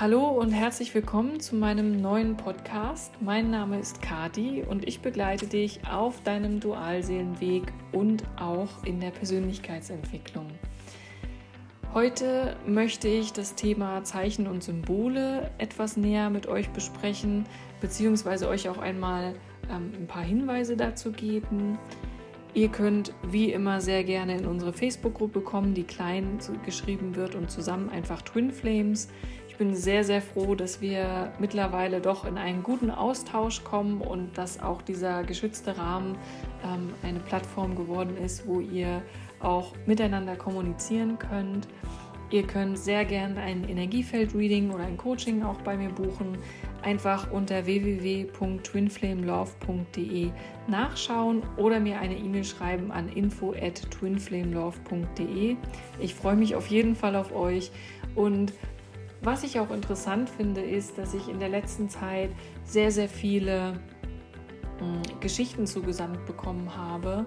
Hallo und herzlich willkommen zu meinem neuen Podcast. Mein Name ist Kati und ich begleite dich auf deinem Dualseelenweg und auch in der Persönlichkeitsentwicklung. Heute möchte ich das Thema Zeichen und Symbole etwas näher mit euch besprechen, beziehungsweise euch auch einmal ähm, ein paar Hinweise dazu geben. Ihr könnt wie immer sehr gerne in unsere Facebook-Gruppe kommen, die klein geschrieben wird und zusammen einfach Twin Flames. Bin sehr, sehr froh, dass wir mittlerweile doch in einen guten Austausch kommen und dass auch dieser geschützte Rahmen ähm, eine Plattform geworden ist, wo ihr auch miteinander kommunizieren könnt. Ihr könnt sehr gerne ein Energiefeld-Reading oder ein Coaching auch bei mir buchen. Einfach unter www.twinflamelove.de nachschauen oder mir eine E-Mail schreiben an info at twinflamelove.de. Ich freue mich auf jeden Fall auf euch und was ich auch interessant finde, ist, dass ich in der letzten Zeit sehr, sehr viele äh, Geschichten zugesandt bekommen habe,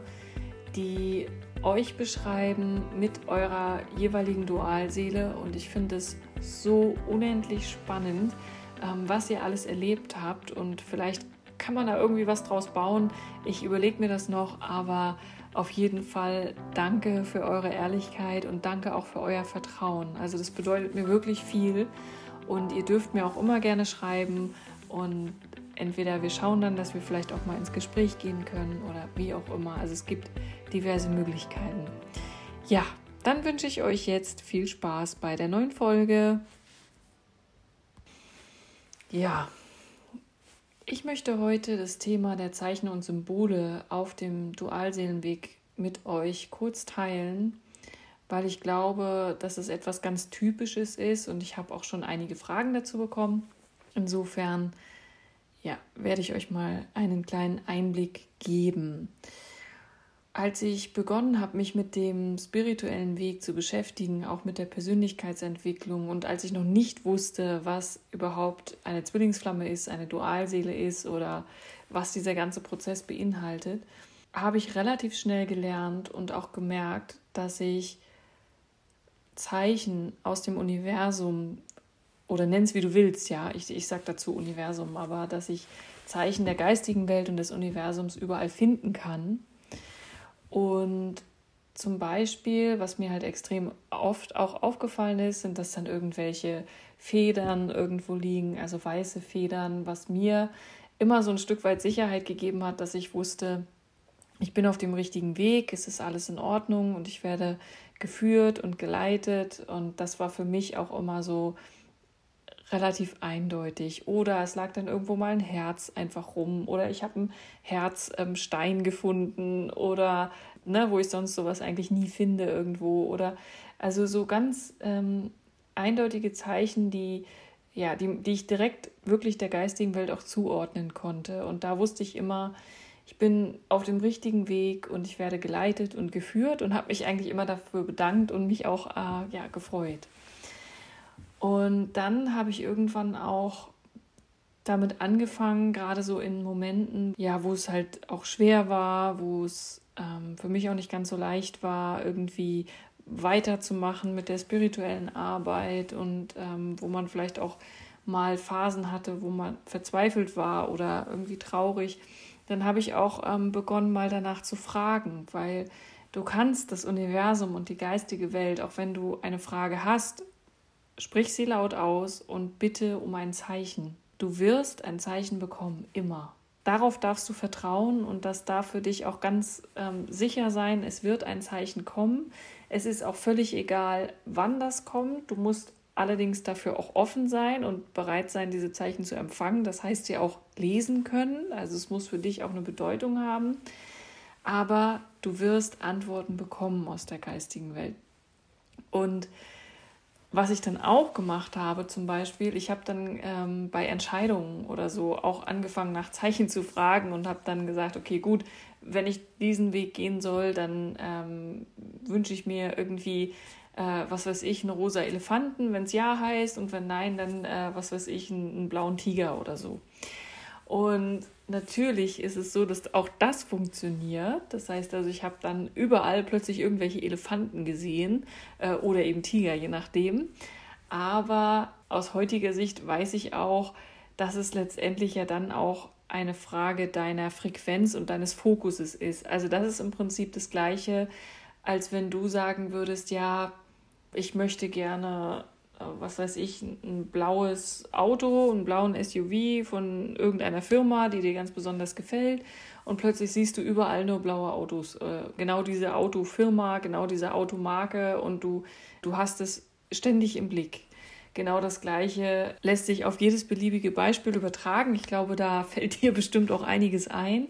die euch beschreiben mit eurer jeweiligen Dualseele. Und ich finde es so unendlich spannend, ähm, was ihr alles erlebt habt. Und vielleicht kann man da irgendwie was draus bauen. Ich überlege mir das noch, aber auf jeden Fall danke für eure Ehrlichkeit und danke auch für euer Vertrauen. Also das bedeutet mir wirklich viel und ihr dürft mir auch immer gerne schreiben und entweder wir schauen dann, dass wir vielleicht auch mal ins Gespräch gehen können oder wie auch immer. Also es gibt diverse Möglichkeiten. Ja, dann wünsche ich euch jetzt viel Spaß bei der neuen Folge. Ja, ich möchte heute das Thema der Zeichen und Symbole auf dem Dualseelenweg mit euch kurz teilen, weil ich glaube, dass es etwas ganz Typisches ist und ich habe auch schon einige Fragen dazu bekommen. Insofern ja, werde ich euch mal einen kleinen Einblick geben als ich begonnen habe, mich mit dem spirituellen Weg zu beschäftigen, auch mit der Persönlichkeitsentwicklung und als ich noch nicht wusste, was überhaupt eine Zwillingsflamme ist, eine Dualseele ist oder was dieser ganze Prozess beinhaltet, habe ich relativ schnell gelernt und auch gemerkt, dass ich Zeichen aus dem Universum oder nenn es wie du willst, ja, ich, ich sage dazu Universum, aber dass ich Zeichen der geistigen Welt und des Universums überall finden kann und zum Beispiel, was mir halt extrem oft auch aufgefallen ist, sind, dass dann irgendwelche Federn irgendwo liegen, also weiße Federn, was mir immer so ein Stück weit Sicherheit gegeben hat, dass ich wusste, ich bin auf dem richtigen Weg, es ist alles in Ordnung und ich werde geführt und geleitet. Und das war für mich auch immer so relativ eindeutig. Oder es lag dann irgendwo mal ein Herz einfach rum. Oder ich habe einen Herzstein ähm, gefunden. Oder ne, wo ich sonst sowas eigentlich nie finde irgendwo. Oder also so ganz ähm, eindeutige Zeichen, die, ja, die, die ich direkt wirklich der geistigen Welt auch zuordnen konnte. Und da wusste ich immer, ich bin auf dem richtigen Weg und ich werde geleitet und geführt und habe mich eigentlich immer dafür bedankt und mich auch äh, ja, gefreut. Und dann habe ich irgendwann auch damit angefangen, gerade so in Momenten, ja, wo es halt auch schwer war, wo es ähm, für mich auch nicht ganz so leicht war, irgendwie weiterzumachen mit der spirituellen Arbeit und ähm, wo man vielleicht auch mal Phasen hatte, wo man verzweifelt war oder irgendwie traurig, dann habe ich auch ähm, begonnen, mal danach zu fragen, weil du kannst das Universum und die geistige Welt, auch wenn du eine Frage hast, Sprich sie laut aus und bitte um ein Zeichen. Du wirst ein Zeichen bekommen, immer. Darauf darfst du vertrauen und das darf für dich auch ganz ähm, sicher sein, es wird ein Zeichen kommen. Es ist auch völlig egal, wann das kommt. Du musst allerdings dafür auch offen sein und bereit sein, diese Zeichen zu empfangen. Das heißt ja auch lesen können. Also es muss für dich auch eine Bedeutung haben. Aber du wirst Antworten bekommen aus der geistigen Welt. Und was ich dann auch gemacht habe, zum Beispiel, ich habe dann ähm, bei Entscheidungen oder so auch angefangen, nach Zeichen zu fragen und habe dann gesagt, okay, gut, wenn ich diesen Weg gehen soll, dann ähm, wünsche ich mir irgendwie, äh, was weiß ich, einen rosa Elefanten, wenn es ja heißt, und wenn nein, dann, äh, was weiß ich, einen, einen blauen Tiger oder so. Und natürlich ist es so, dass auch das funktioniert. Das heißt also, ich habe dann überall plötzlich irgendwelche Elefanten gesehen äh, oder eben Tiger, je nachdem. Aber aus heutiger Sicht weiß ich auch, dass es letztendlich ja dann auch eine Frage deiner Frequenz und deines Fokuses ist. Also das ist im Prinzip das gleiche, als wenn du sagen würdest, ja, ich möchte gerne, was weiß ich, ein blaues Auto, einen blauen SUV von irgendeiner Firma, die dir ganz besonders gefällt. Und plötzlich siehst du überall nur blaue Autos. Äh, genau diese Autofirma, genau diese Automarke und du, du hast es ständig im Blick. Genau das Gleiche lässt sich auf jedes beliebige Beispiel übertragen. Ich glaube, da fällt dir bestimmt auch einiges ein,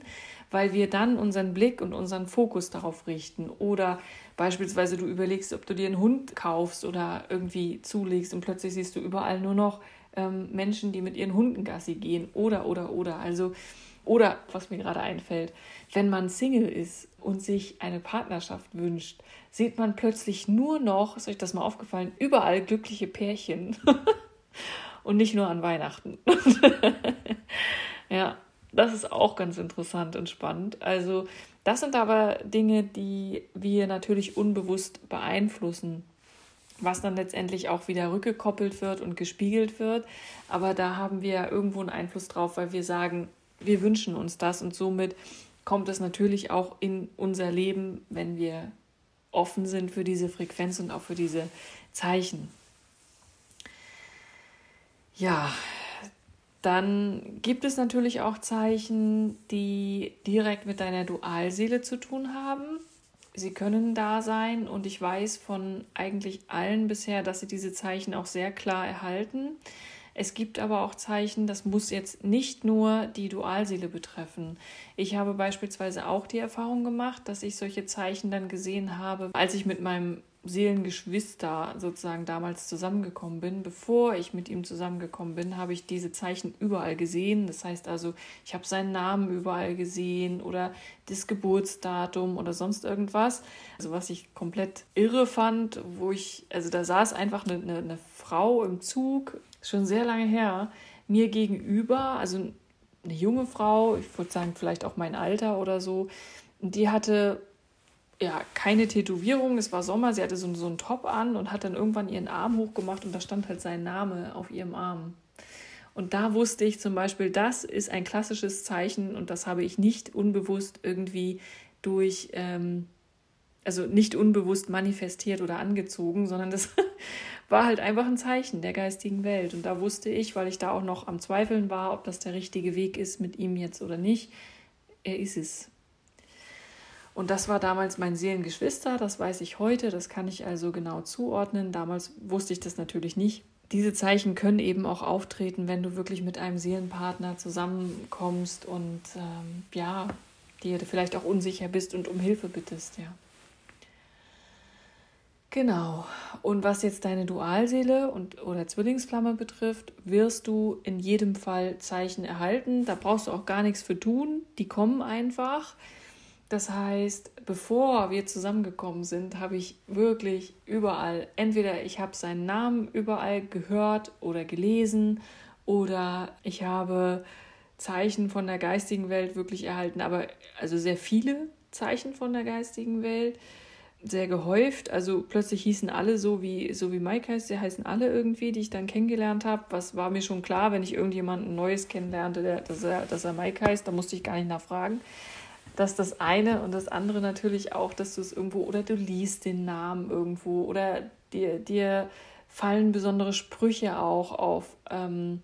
weil wir dann unseren Blick und unseren Fokus darauf richten. Oder beispielsweise du überlegst, ob du dir einen Hund kaufst oder irgendwie zulegst und plötzlich siehst du überall nur noch ähm, Menschen, die mit ihren Hunden Gassi gehen. Oder, oder, oder. Also, oder was mir gerade einfällt, wenn man Single ist und sich eine Partnerschaft wünscht, sieht man plötzlich nur noch, ist euch das mal aufgefallen, überall glückliche Pärchen. und nicht nur an Weihnachten. ja, das ist auch ganz interessant und spannend. Also, das sind aber Dinge, die wir natürlich unbewusst beeinflussen, was dann letztendlich auch wieder rückgekoppelt wird und gespiegelt wird. Aber da haben wir irgendwo einen Einfluss drauf, weil wir sagen, wir wünschen uns das und somit kommt es natürlich auch in unser Leben, wenn wir offen sind für diese Frequenz und auch für diese Zeichen. Ja, dann gibt es natürlich auch Zeichen, die direkt mit deiner Dualseele zu tun haben. Sie können da sein und ich weiß von eigentlich allen bisher, dass sie diese Zeichen auch sehr klar erhalten. Es gibt aber auch Zeichen, das muss jetzt nicht nur die Dualseele betreffen. Ich habe beispielsweise auch die Erfahrung gemacht, dass ich solche Zeichen dann gesehen habe, als ich mit meinem Seelengeschwister sozusagen damals zusammengekommen bin. Bevor ich mit ihm zusammengekommen bin, habe ich diese Zeichen überall gesehen. Das heißt also, ich habe seinen Namen überall gesehen oder das Geburtsdatum oder sonst irgendwas. Also was ich komplett irre fand, wo ich, also da saß einfach eine, eine, eine Frau im Zug, schon sehr lange her, mir gegenüber, also eine junge Frau, ich würde sagen vielleicht auch mein Alter oder so, die hatte ja, keine Tätowierung, es war Sommer, sie hatte so, so einen Top an und hat dann irgendwann ihren Arm hochgemacht und da stand halt sein Name auf ihrem Arm. Und da wusste ich zum Beispiel, das ist ein klassisches Zeichen und das habe ich nicht unbewusst irgendwie durch, ähm, also nicht unbewusst manifestiert oder angezogen, sondern das war halt einfach ein Zeichen der geistigen Welt. Und da wusste ich, weil ich da auch noch am Zweifeln war, ob das der richtige Weg ist mit ihm jetzt oder nicht, er ist es. Und das war damals mein Seelengeschwister, das weiß ich heute, das kann ich also genau zuordnen. Damals wusste ich das natürlich nicht. Diese Zeichen können eben auch auftreten, wenn du wirklich mit einem Seelenpartner zusammenkommst und ähm, ja, dir vielleicht auch unsicher bist und um Hilfe bittest, ja. Genau. Und was jetzt deine Dualseele und oder Zwillingsflamme betrifft, wirst du in jedem Fall Zeichen erhalten. Da brauchst du auch gar nichts für tun. Die kommen einfach. Das heißt, bevor wir zusammengekommen sind, habe ich wirklich überall, entweder ich habe seinen Namen überall gehört oder gelesen oder ich habe Zeichen von der geistigen Welt wirklich erhalten, aber also sehr viele Zeichen von der geistigen Welt, sehr gehäuft. Also plötzlich hießen alle so wie, so wie Mike heißt, sie heißen alle irgendwie, die ich dann kennengelernt habe. Was war mir schon klar, wenn ich irgendjemanden Neues kennenlernte, der, dass, er, dass er Mike heißt, da musste ich gar nicht nachfragen dass das eine und das andere natürlich auch, dass du es irgendwo oder du liest den Namen irgendwo oder dir, dir fallen besondere Sprüche auch auf ähm,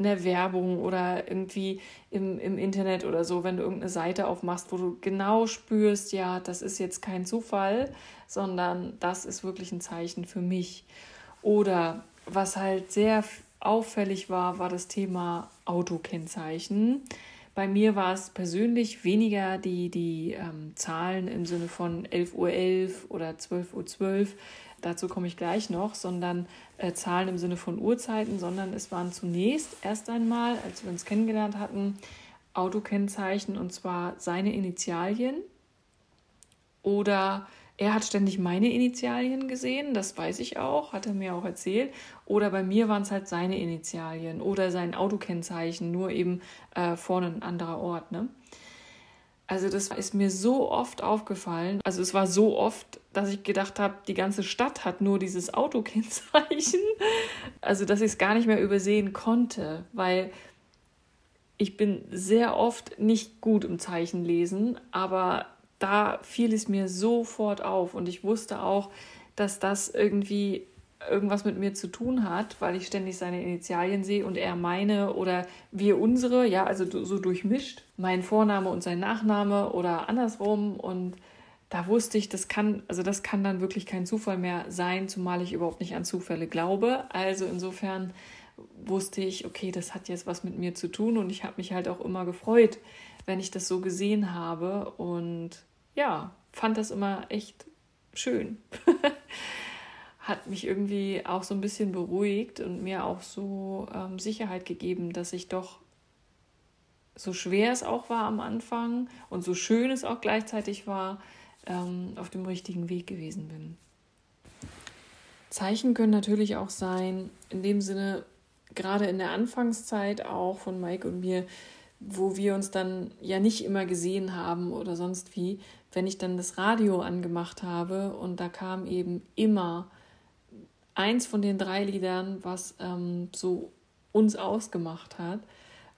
einer Werbung oder irgendwie im, im Internet oder so, wenn du irgendeine Seite aufmachst, wo du genau spürst, ja, das ist jetzt kein Zufall, sondern das ist wirklich ein Zeichen für mich. Oder was halt sehr auffällig war, war das Thema Autokennzeichen. Bei mir war es persönlich weniger die, die ähm, Zahlen im Sinne von 11.11 Uhr .11 oder 12.12 Uhr. .12. Dazu komme ich gleich noch, sondern äh, Zahlen im Sinne von Uhrzeiten, sondern es waren zunächst erst einmal, als wir uns kennengelernt hatten, Autokennzeichen und zwar seine Initialien oder er hat ständig meine Initialien gesehen, das weiß ich auch, hat er mir auch erzählt. Oder bei mir waren es halt seine Initialien oder sein Autokennzeichen, nur eben äh, vorne ein anderer Ort. Ne? Also das ist mir so oft aufgefallen. Also es war so oft, dass ich gedacht habe, die ganze Stadt hat nur dieses Autokennzeichen. Also, dass ich es gar nicht mehr übersehen konnte, weil ich bin sehr oft nicht gut im Zeichenlesen, aber da fiel es mir sofort auf und ich wusste auch, dass das irgendwie irgendwas mit mir zu tun hat, weil ich ständig seine Initialien sehe und er meine oder wir unsere, ja, also so durchmischt, mein Vorname und sein Nachname oder andersrum und da wusste ich, das kann, also das kann dann wirklich kein Zufall mehr sein, zumal ich überhaupt nicht an Zufälle glaube. Also insofern wusste ich, okay, das hat jetzt was mit mir zu tun und ich habe mich halt auch immer gefreut, wenn ich das so gesehen habe und ja, fand das immer echt schön. hat mich irgendwie auch so ein bisschen beruhigt und mir auch so ähm, Sicherheit gegeben, dass ich doch so schwer es auch war am Anfang und so schön es auch gleichzeitig war, ähm, auf dem richtigen Weg gewesen bin. Zeichen können natürlich auch sein, in dem Sinne, gerade in der Anfangszeit auch von Mike und mir, wo wir uns dann ja nicht immer gesehen haben oder sonst wie, wenn ich dann das Radio angemacht habe und da kam eben immer eins von den drei Liedern, was ähm, so uns ausgemacht hat.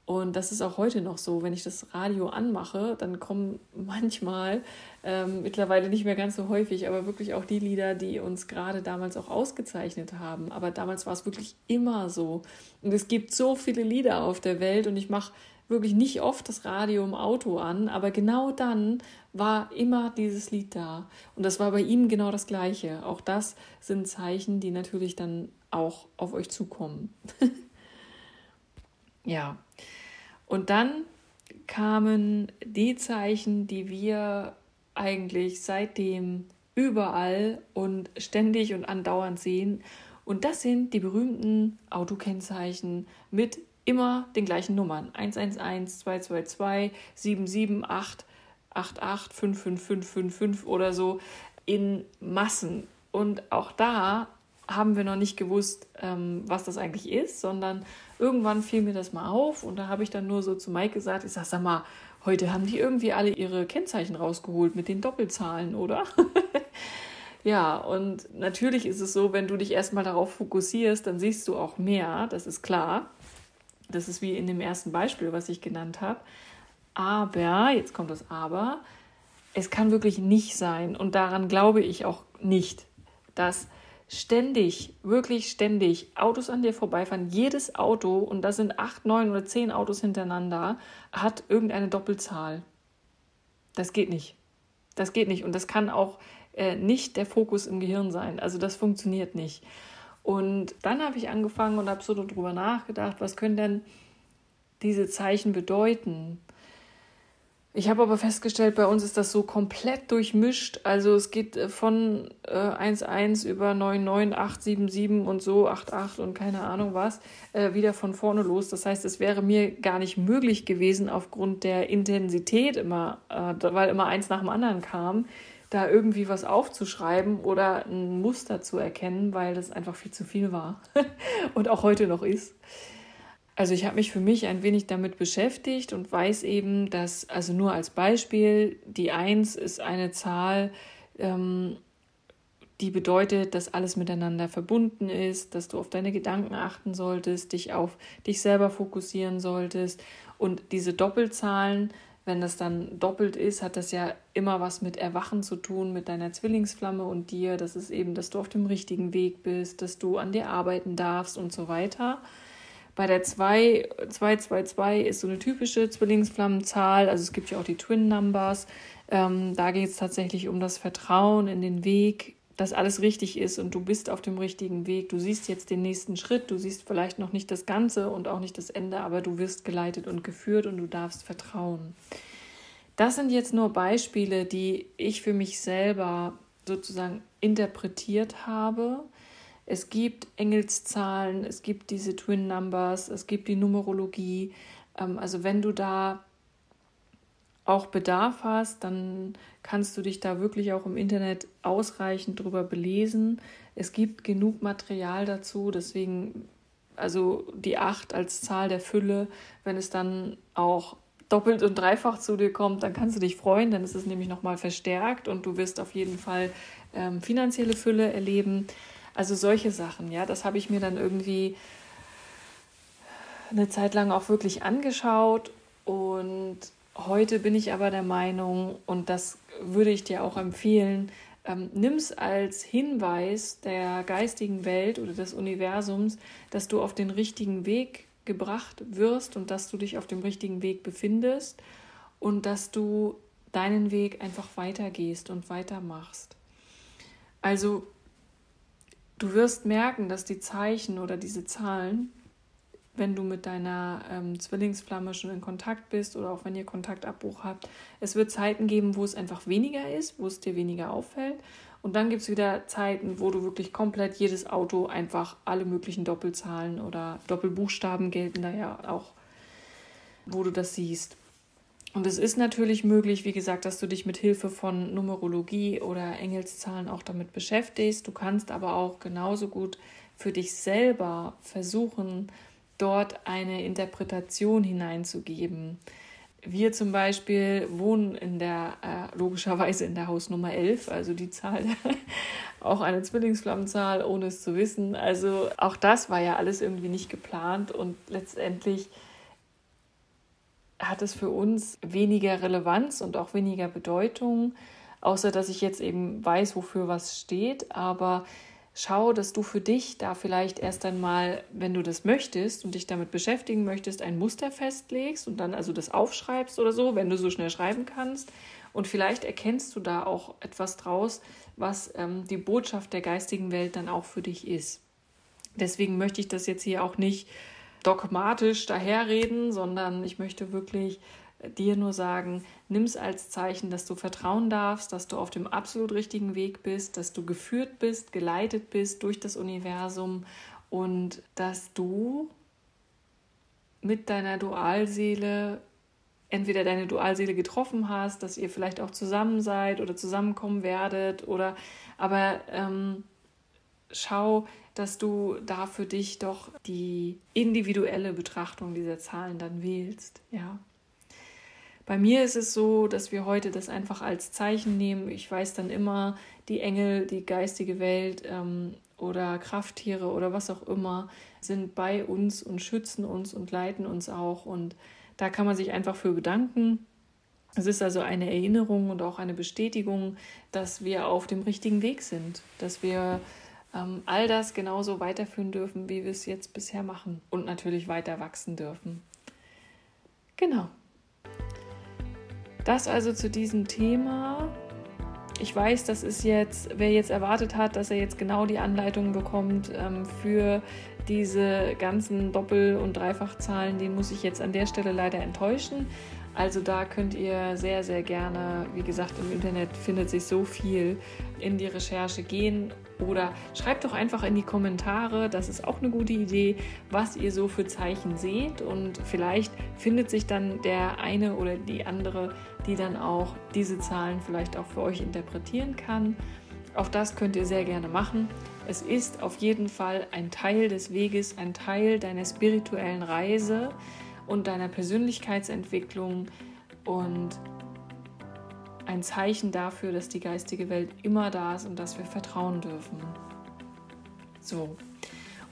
Und das ist auch heute noch so, wenn ich das Radio anmache, dann kommen manchmal, ähm, mittlerweile nicht mehr ganz so häufig, aber wirklich auch die Lieder, die uns gerade damals auch ausgezeichnet haben. Aber damals war es wirklich immer so. Und es gibt so viele Lieder auf der Welt und ich mache wirklich nicht oft das Radio im Auto an, aber genau dann war immer dieses Lied da. Und das war bei ihm genau das Gleiche. Auch das sind Zeichen, die natürlich dann auch auf euch zukommen. ja. Und dann kamen die Zeichen, die wir eigentlich seitdem überall und ständig und andauernd sehen. Und das sind die berühmten Autokennzeichen mit immer den gleichen Nummern. 111, 222, 778, 88, 55555 oder so in Massen. Und auch da haben wir noch nicht gewusst, ähm, was das eigentlich ist, sondern irgendwann fiel mir das mal auf und da habe ich dann nur so zu Mike gesagt, ich sage, sag mal, heute haben die irgendwie alle ihre Kennzeichen rausgeholt mit den Doppelzahlen, oder? ja, und natürlich ist es so, wenn du dich erstmal darauf fokussierst, dann siehst du auch mehr, das ist klar. Das ist wie in dem ersten Beispiel, was ich genannt habe. Aber, jetzt kommt das Aber, es kann wirklich nicht sein, und daran glaube ich auch nicht, dass ständig, wirklich ständig Autos an dir vorbeifahren. Jedes Auto, und das sind acht, neun oder zehn Autos hintereinander, hat irgendeine Doppelzahl. Das geht nicht. Das geht nicht. Und das kann auch äh, nicht der Fokus im Gehirn sein. Also das funktioniert nicht. Und dann habe ich angefangen und habe so darüber nachgedacht, was können denn diese Zeichen bedeuten? Ich habe aber festgestellt, bei uns ist das so komplett durchmischt. Also es geht äh, von äh, 1.1 über 9.9, und so 8.8 und keine Ahnung was äh, wieder von vorne los. Das heißt, es wäre mir gar nicht möglich gewesen, aufgrund der Intensität immer, äh, weil immer eins nach dem anderen kam, da irgendwie was aufzuschreiben oder ein Muster zu erkennen, weil das einfach viel zu viel war und auch heute noch ist. Also ich habe mich für mich ein wenig damit beschäftigt und weiß eben, dass, also nur als Beispiel, die 1 ist eine Zahl, ähm, die bedeutet, dass alles miteinander verbunden ist, dass du auf deine Gedanken achten solltest, dich auf dich selber fokussieren solltest. Und diese Doppelzahlen, wenn das dann doppelt ist, hat das ja immer was mit Erwachen zu tun, mit deiner Zwillingsflamme und dir. Das ist eben, dass du auf dem richtigen Weg bist, dass du an dir arbeiten darfst und so weiter. Bei der 2, 222 ist so eine typische Zwillingsflammenzahl. Also es gibt ja auch die Twin Numbers. Ähm, da geht es tatsächlich um das Vertrauen in den Weg, dass alles richtig ist und du bist auf dem richtigen Weg. Du siehst jetzt den nächsten Schritt. Du siehst vielleicht noch nicht das Ganze und auch nicht das Ende, aber du wirst geleitet und geführt und du darfst vertrauen. Das sind jetzt nur Beispiele, die ich für mich selber sozusagen interpretiert habe es gibt Engelszahlen, es gibt diese Twin Numbers, es gibt die Numerologie. Ähm, also wenn du da auch Bedarf hast, dann kannst du dich da wirklich auch im Internet ausreichend drüber belesen. Es gibt genug Material dazu, deswegen also die 8 als Zahl der Fülle, wenn es dann auch doppelt und dreifach zu dir kommt, dann kannst du dich freuen, dann ist es nämlich nochmal verstärkt und du wirst auf jeden Fall ähm, finanzielle Fülle erleben. Also solche Sachen, ja, das habe ich mir dann irgendwie eine Zeit lang auch wirklich angeschaut und heute bin ich aber der Meinung, und das würde ich dir auch empfehlen, ähm, nimm es als Hinweis der geistigen Welt oder des Universums, dass du auf den richtigen Weg gebracht wirst und dass du dich auf dem richtigen Weg befindest und dass du deinen Weg einfach weitergehst und weitermachst. Also du wirst merken, dass die Zeichen oder diese Zahlen, wenn du mit deiner ähm, Zwillingsflamme schon in Kontakt bist oder auch wenn ihr Kontaktabbruch habt, es wird Zeiten geben, wo es einfach weniger ist, wo es dir weniger auffällt. Und dann gibt es wieder Zeiten, wo du wirklich komplett jedes Auto einfach alle möglichen Doppelzahlen oder Doppelbuchstaben gelten da ja auch, wo du das siehst. Und es ist natürlich möglich, wie gesagt, dass du dich mit Hilfe von Numerologie oder Engelszahlen auch damit beschäftigst. Du kannst aber auch genauso gut für dich selber versuchen, dort eine Interpretation hineinzugeben. Wir zum Beispiel wohnen in der, äh, logischerweise in der Hausnummer 11, also die Zahl, auch eine Zwillingsflammenzahl, ohne es zu wissen. Also auch das war ja alles irgendwie nicht geplant und letztendlich hat es für uns weniger Relevanz und auch weniger Bedeutung, außer dass ich jetzt eben weiß, wofür was steht. Aber schau, dass du für dich da vielleicht erst einmal, wenn du das möchtest und dich damit beschäftigen möchtest, ein Muster festlegst und dann also das aufschreibst oder so, wenn du so schnell schreiben kannst. Und vielleicht erkennst du da auch etwas draus, was ähm, die Botschaft der geistigen Welt dann auch für dich ist. Deswegen möchte ich das jetzt hier auch nicht dogmatisch daherreden, sondern ich möchte wirklich dir nur sagen, nimm es als Zeichen, dass du vertrauen darfst, dass du auf dem absolut richtigen Weg bist, dass du geführt bist, geleitet bist durch das Universum und dass du mit deiner Dualseele entweder deine Dualseele getroffen hast, dass ihr vielleicht auch zusammen seid oder zusammenkommen werdet oder aber ähm, schau, dass du da für dich doch die individuelle Betrachtung dieser Zahlen dann wählst. Ja. Bei mir ist es so, dass wir heute das einfach als Zeichen nehmen. Ich weiß dann immer, die Engel, die geistige Welt ähm, oder Krafttiere oder was auch immer sind bei uns und schützen uns und leiten uns auch. Und da kann man sich einfach für bedanken. Es ist also eine Erinnerung und auch eine Bestätigung, dass wir auf dem richtigen Weg sind, dass wir ähm, all das genauso weiterführen dürfen, wie wir es jetzt bisher machen und natürlich weiter wachsen dürfen. Genau. Das also zu diesem Thema. Ich weiß, das ist jetzt, wer jetzt erwartet hat, dass er jetzt genau die Anleitungen bekommt ähm, für diese ganzen Doppel- und Dreifachzahlen, den muss ich jetzt an der Stelle leider enttäuschen. Also da könnt ihr sehr, sehr gerne, wie gesagt, im Internet findet sich so viel, in die Recherche gehen oder schreibt doch einfach in die Kommentare, das ist auch eine gute Idee, was ihr so für Zeichen seht und vielleicht findet sich dann der eine oder die andere, die dann auch diese Zahlen vielleicht auch für euch interpretieren kann. Auch das könnt ihr sehr gerne machen. Es ist auf jeden Fall ein Teil des Weges, ein Teil deiner spirituellen Reise und deiner Persönlichkeitsentwicklung und ein Zeichen dafür, dass die geistige Welt immer da ist und dass wir vertrauen dürfen. So,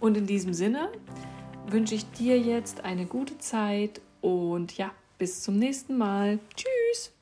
und in diesem Sinne wünsche ich dir jetzt eine gute Zeit und ja, bis zum nächsten Mal. Tschüss.